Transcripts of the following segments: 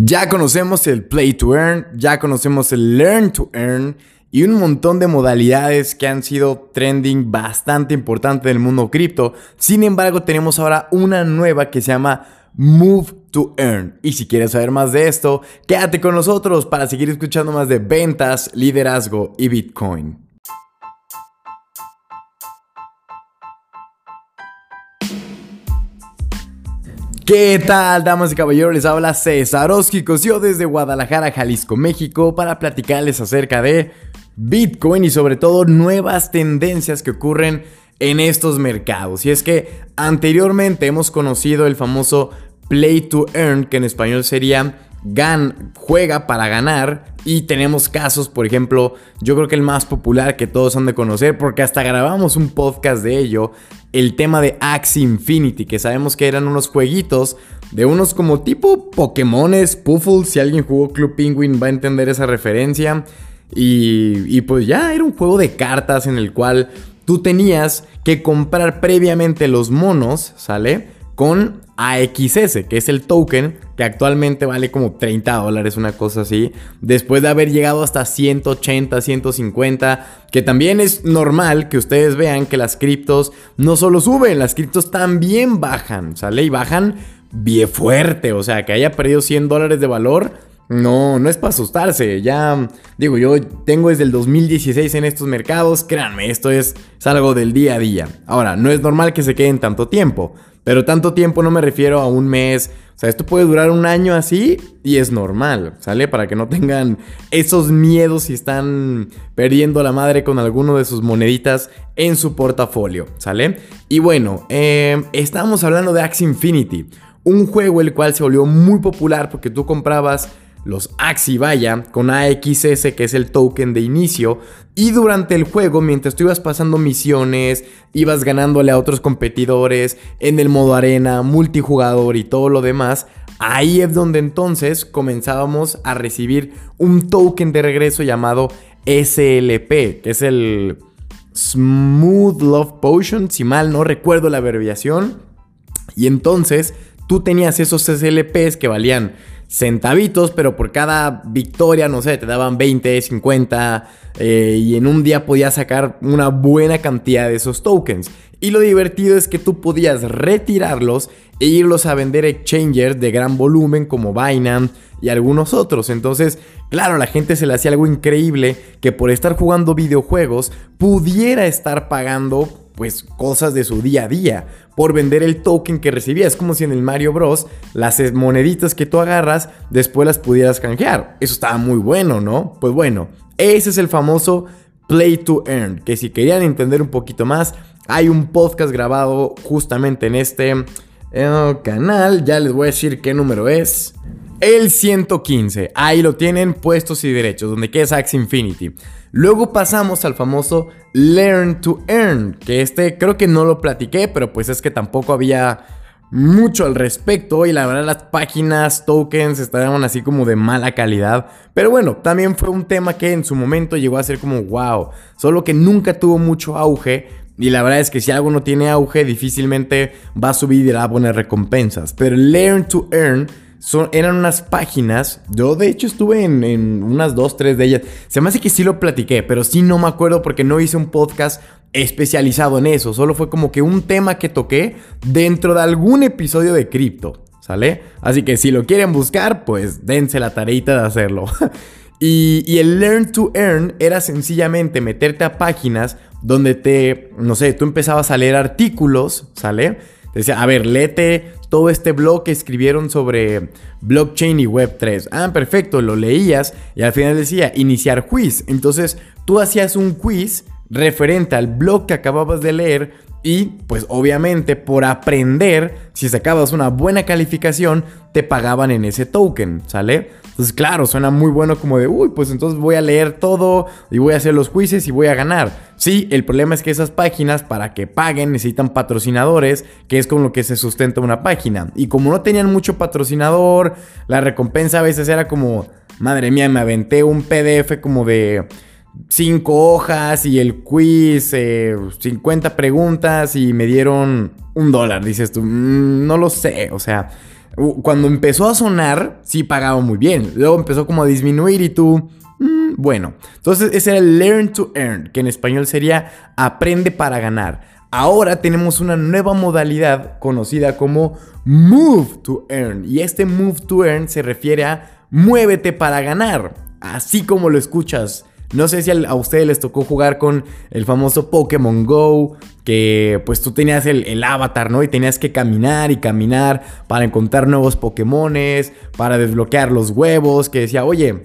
Ya conocemos el Play to Earn, ya conocemos el Learn to Earn y un montón de modalidades que han sido trending bastante importante del mundo cripto. Sin embargo, tenemos ahora una nueva que se llama Move to Earn. Y si quieres saber más de esto, quédate con nosotros para seguir escuchando más de ventas, liderazgo y Bitcoin. ¿Qué tal, damas y caballeros? Les habla César Cosio desde Guadalajara, Jalisco, México, para platicarles acerca de Bitcoin y sobre todo nuevas tendencias que ocurren en estos mercados. Y es que anteriormente hemos conocido el famoso Play to Earn, que en español sería gan, juega para ganar. Y tenemos casos, por ejemplo, yo creo que el más popular que todos han de conocer, porque hasta grabamos un podcast de ello, el tema de Axie Infinity, que sabemos que eran unos jueguitos de unos como tipo Pokémones, Puffles, si alguien jugó Club Penguin va a entender esa referencia. Y, y pues ya era un juego de cartas en el cual tú tenías que comprar previamente los monos, ¿sale? Con AXS, que es el token que actualmente vale como 30 dólares, una cosa así, después de haber llegado hasta 180, 150, que también es normal que ustedes vean que las criptos no solo suben, las criptos también bajan, ¿sale? Y bajan bien fuerte, o sea, que haya perdido 100 dólares de valor. No, no es para asustarse. Ya, digo, yo tengo desde el 2016 en estos mercados. Créanme, esto es, es algo del día a día. Ahora, no es normal que se queden tanto tiempo. Pero tanto tiempo no me refiero a un mes. O sea, esto puede durar un año así y es normal, ¿sale? Para que no tengan esos miedos si están perdiendo la madre con alguno de sus moneditas en su portafolio, ¿sale? Y bueno, eh, estábamos hablando de Axie Infinity, un juego el cual se volvió muy popular porque tú comprabas los Axi Vaya con AXS que es el token de inicio y durante el juego mientras tú ibas pasando misiones, ibas ganándole a otros competidores en el modo arena, multijugador y todo lo demás, ahí es donde entonces comenzábamos a recibir un token de regreso llamado SLP, que es el Smooth Love Potion, si mal no recuerdo la abreviación. Y entonces tú tenías esos SLPs que valían centavitos, pero por cada victoria, no sé, te daban 20, 50 eh, y en un día podías sacar una buena cantidad de esos tokens. Y lo divertido es que tú podías retirarlos e irlos a vender exchangers de gran volumen como Binance y algunos otros. Entonces, claro, la gente se le hacía algo increíble que por estar jugando videojuegos pudiera estar pagando pues cosas de su día a día por vender el token que recibía. Es como si en el Mario Bros. las moneditas que tú agarras después las pudieras canjear. Eso estaba muy bueno, ¿no? Pues bueno, ese es el famoso Play to Earn, que si querían entender un poquito más, hay un podcast grabado justamente en este eh, canal. Ya les voy a decir qué número es. El 115. Ahí lo tienen puestos y derechos, donde queda Axie Infinity. Luego pasamos al famoso Learn to Earn, que este creo que no lo platiqué, pero pues es que tampoco había mucho al respecto y la verdad las páginas, tokens estaban así como de mala calidad. Pero bueno, también fue un tema que en su momento llegó a ser como wow, solo que nunca tuvo mucho auge. Y la verdad es que si algo no tiene auge, difícilmente va a subir y dará buenas recompensas. Pero Learn to Earn eran unas páginas. Yo, de hecho, estuve en, unas dos, tres de ellas. Se me hace que sí lo platiqué, pero sí no me acuerdo porque no hice un podcast especializado en eso. Solo fue como que un tema que toqué dentro de algún episodio de cripto. ¿Sale? Así que si lo quieren buscar, pues dense la tareita de hacerlo. y, y el Learn to Earn era sencillamente meterte a páginas donde te, no sé, tú empezabas a leer artículos, ¿sale? Decía, a ver, léete todo este blog que escribieron sobre blockchain y web3. Ah, perfecto, lo leías y al final decía iniciar quiz. Entonces tú hacías un quiz referente al blog que acababas de leer y pues obviamente por aprender, si sacabas una buena calificación, te pagaban en ese token, ¿sale? Entonces claro, suena muy bueno como de, uy, pues entonces voy a leer todo y voy a hacer los quizzes y voy a ganar. Sí, el problema es que esas páginas para que paguen necesitan patrocinadores, que es con lo que se sustenta una página. Y como no tenían mucho patrocinador, la recompensa a veces era como, madre mía, me aventé un PDF como de cinco hojas y el quiz, 50 eh, preguntas y me dieron un dólar, dices tú, mm, no lo sé, o sea, cuando empezó a sonar, sí pagaba muy bien. Luego empezó como a disminuir y tú... Mm, bueno, entonces ese era el Learn to Earn, que en español sería aprende para ganar. Ahora tenemos una nueva modalidad conocida como Move to Earn. Y este Move to Earn se refiere a muévete para ganar. Así como lo escuchas. No sé si a ustedes les tocó jugar con el famoso Pokémon Go, que pues tú tenías el, avatar, ¿no? Y tenías que caminar y caminar para encontrar nuevos Pokémones, para desbloquear los huevos, que decía, oye,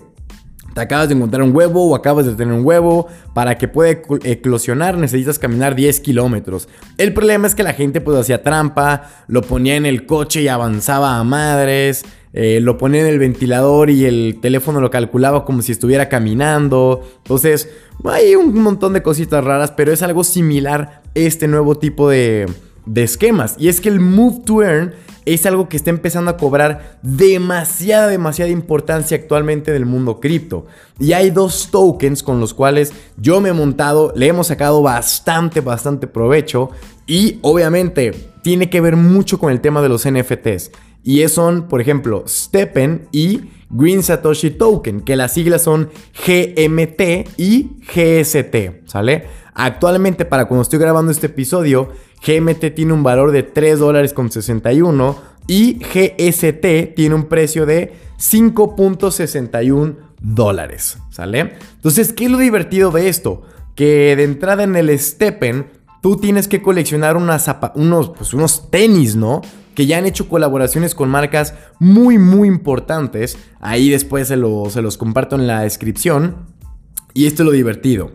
te acabas de encontrar un huevo o acabas de tener un huevo. Para que pueda eclosionar necesitas caminar 10 kilómetros. El problema es que la gente pues hacía trampa, lo ponía en el coche y avanzaba a madres. Eh, lo ponía en el ventilador y el teléfono lo calculaba como si estuviera caminando. Entonces, hay un montón de cositas raras, pero es algo similar este nuevo tipo de, de esquemas. Y es que el Move to Earn es algo que está empezando a cobrar demasiada, demasiada importancia actualmente en el mundo cripto. Y hay dos tokens con los cuales yo me he montado, le hemos sacado bastante, bastante provecho. Y obviamente tiene que ver mucho con el tema de los NFTs. Y son, por ejemplo, Steppen y Green Satoshi Token, que las siglas son GMT y GST, ¿sale? Actualmente, para cuando estoy grabando este episodio, GMT tiene un valor de 3 dólares con 61 y GST tiene un precio de 5.61 dólares, ¿sale? Entonces, ¿qué es lo divertido de esto? Que de entrada en el Steppen, tú tienes que coleccionar unos, pues, unos tenis, ¿no? Que ya han hecho colaboraciones con marcas muy, muy importantes. Ahí después se, los comparto en la descripción. Y esto es lo divertido.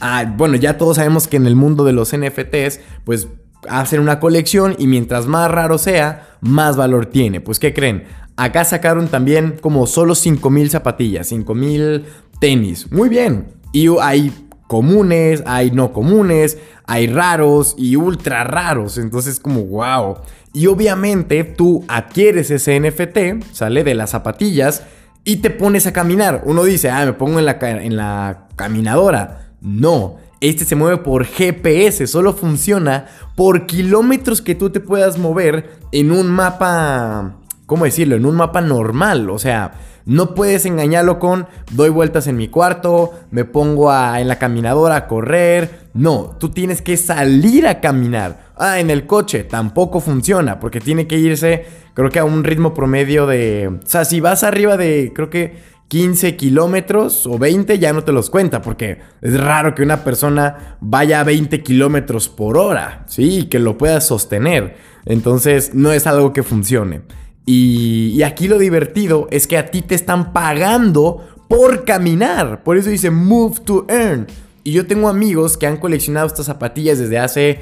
Ah, bueno, ya todos sabemos que en el mundo de los NFTs, pues hacen una colección y mientras más raro sea, más valor tiene. Pues, ¿qué creen? Acá sacaron también como solo 5000 zapatillas, 5000 tenis. Muy bien. Y hay comunes, hay no comunes, hay raros y ultra raros. Entonces, como wow. Y obviamente tú adquieres ese NFT, sale de las zapatillas y te pones a caminar. Uno dice, ah, me pongo en la, en la caminadora. No, este se mueve por GPS, solo funciona por kilómetros que tú te puedas mover en un mapa, ¿cómo decirlo? En un mapa normal, o sea, no puedes engañarlo con doy vueltas en mi cuarto, me pongo en la caminadora a correr. No, tú tienes que salir a caminar. Ah, en el coche tampoco funciona porque tiene que irse, creo que a un ritmo promedio de... O sea, si vas arriba de, creo que 15 kilómetros o 20 ya no te los cuenta porque es raro que una persona vaya a 20 kilómetros por hora, ¿sí? Que lo pueda sostener. Entonces no es algo que funcione. Y, aquí lo divertido es que a ti te están pagando por caminar. Por eso dice move to earn. Y yo tengo amigos que han coleccionado estas zapatillas desde hace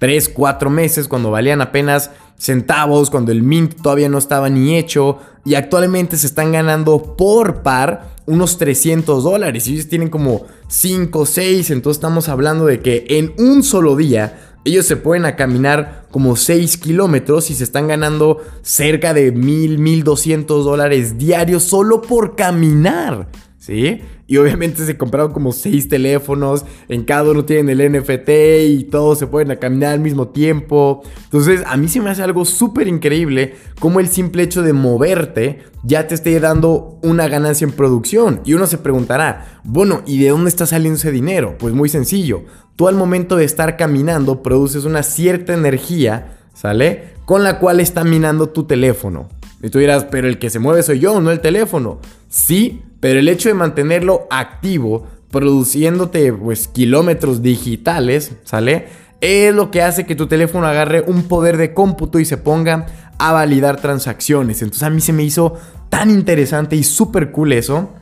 3, 4 meses, cuando valían apenas centavos, cuando el mint todavía no estaba ni hecho. Y actualmente se están ganando por par unos 300 dólares. Y ellos tienen como 5, 6. Entonces estamos hablando de que en un solo día ellos se pueden a caminar como 6 kilómetros y se están ganando cerca de 1000, 1200 dólares diarios solo por caminar. ¿Sí? Y obviamente se compraron como 6 teléfonos, en cada uno tienen el NFT y todos se pueden caminar al mismo tiempo. Entonces a mí se me hace algo súper increíble como el simple hecho de moverte ya te esté dando una ganancia en producción. Y uno se preguntará, bueno, ¿y de dónde está saliendo ese dinero? Pues muy sencillo, tú al momento de estar caminando produces una cierta energía, ¿sale? Con la cual está minando tu teléfono. Y tú dirás, pero el que se mueve soy yo, no el teléfono. Sí, pero el hecho de mantenerlo activo, produciéndote pues kilómetros digitales, ¿sale? Es lo que hace que tu teléfono agarre un poder de cómputo y se ponga a validar transacciones. Entonces a mí se me hizo tan interesante y súper cool eso.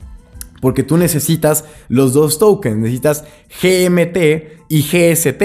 Porque tú necesitas los dos tokens, necesitas GMT y GST.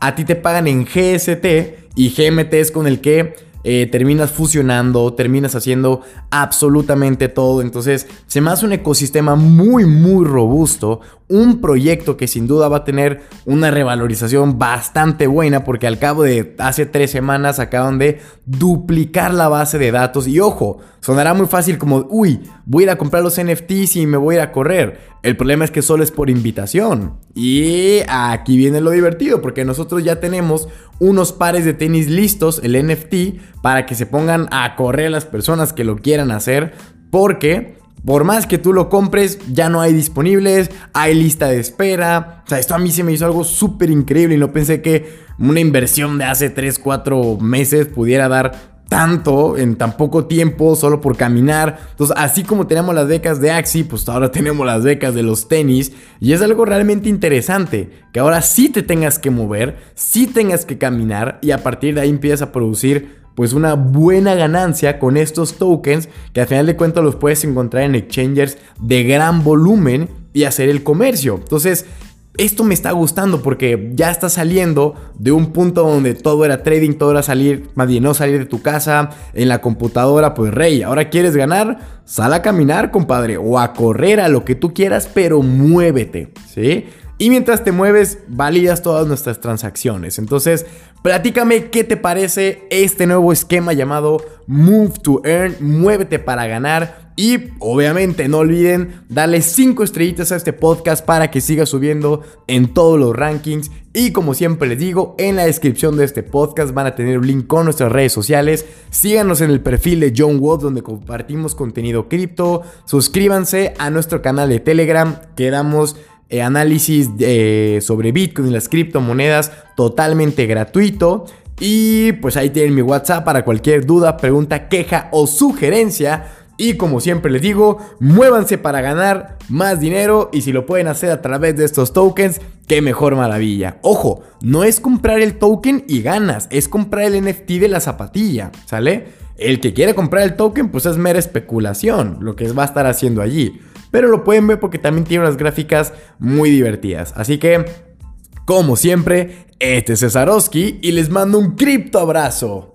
A ti te pagan en GST y GMT es con el que eh, terminas fusionando, terminas haciendo absolutamente todo. Entonces se me hace un ecosistema muy, muy robusto, un proyecto que sin duda va a tener una revalorización bastante buena porque al cabo de hace tres semanas acaban de duplicar la base de datos y ojo, sonará muy fácil como, uy, voy a ir a comprar los NFTs y me voy a ir a correr. El problema es que solo es por invitación. Y aquí viene lo divertido porque nosotros ya tenemos unos pares de tenis listos, el NFT, para que se pongan a correr las personas que lo quieran hacer porque por más que tú lo compres, ya no hay disponibles, hay lista de espera. O sea, esto a mí se me hizo algo súper increíble y no pensé que una inversión de hace 3, 4 meses pudiera dar tanto en tan poco tiempo solo por caminar. Entonces, así como tenemos las becas de Axi, pues ahora tenemos las becas de los tenis. Y es algo realmente interesante, que ahora sí te tengas que mover, sí tengas que caminar y a partir de ahí empiezas a producir pues una buena ganancia con estos tokens que al final de cuentas los puedes encontrar en exchangers de gran volumen y hacer el comercio. Entonces, esto me está gustando porque ya está saliendo de un punto donde todo era trading, todo era salir, más no salir de tu casa, en la computadora, pues rey, ahora quieres ganar, sal a caminar, compadre, o a correr, a lo que tú quieras, pero muévete, ¿sí? Y mientras te mueves, validas todas nuestras transacciones. Entonces, platícame qué te parece este nuevo esquema llamado Move to Earn, muévete para ganar. Y obviamente no olviden darle 5 estrellitas a este podcast para que siga subiendo en todos los rankings. Y como siempre les digo, en la descripción de este podcast van a tener un link con nuestras redes sociales. Síganos en el perfil de John Wood donde compartimos contenido cripto. Suscríbanse a nuestro canal de Telegram que damos eh, análisis eh, sobre Bitcoin y las criptomonedas totalmente gratuito. Y pues ahí tienen mi WhatsApp para cualquier duda, pregunta, queja o sugerencia. Y como siempre les digo, muévanse para ganar más dinero y si lo pueden hacer a través de estos tokens, qué mejor maravilla. Ojo, no es comprar el token y ganas, es comprar el NFT de la zapatilla, ¿sale? El que quiere comprar el token pues es mera especulación, lo que va a estar haciendo allí pero lo pueden ver porque también tiene unas gráficas muy divertidas. Así que, como siempre, este es Cesarowski y les mando un cripto abrazo.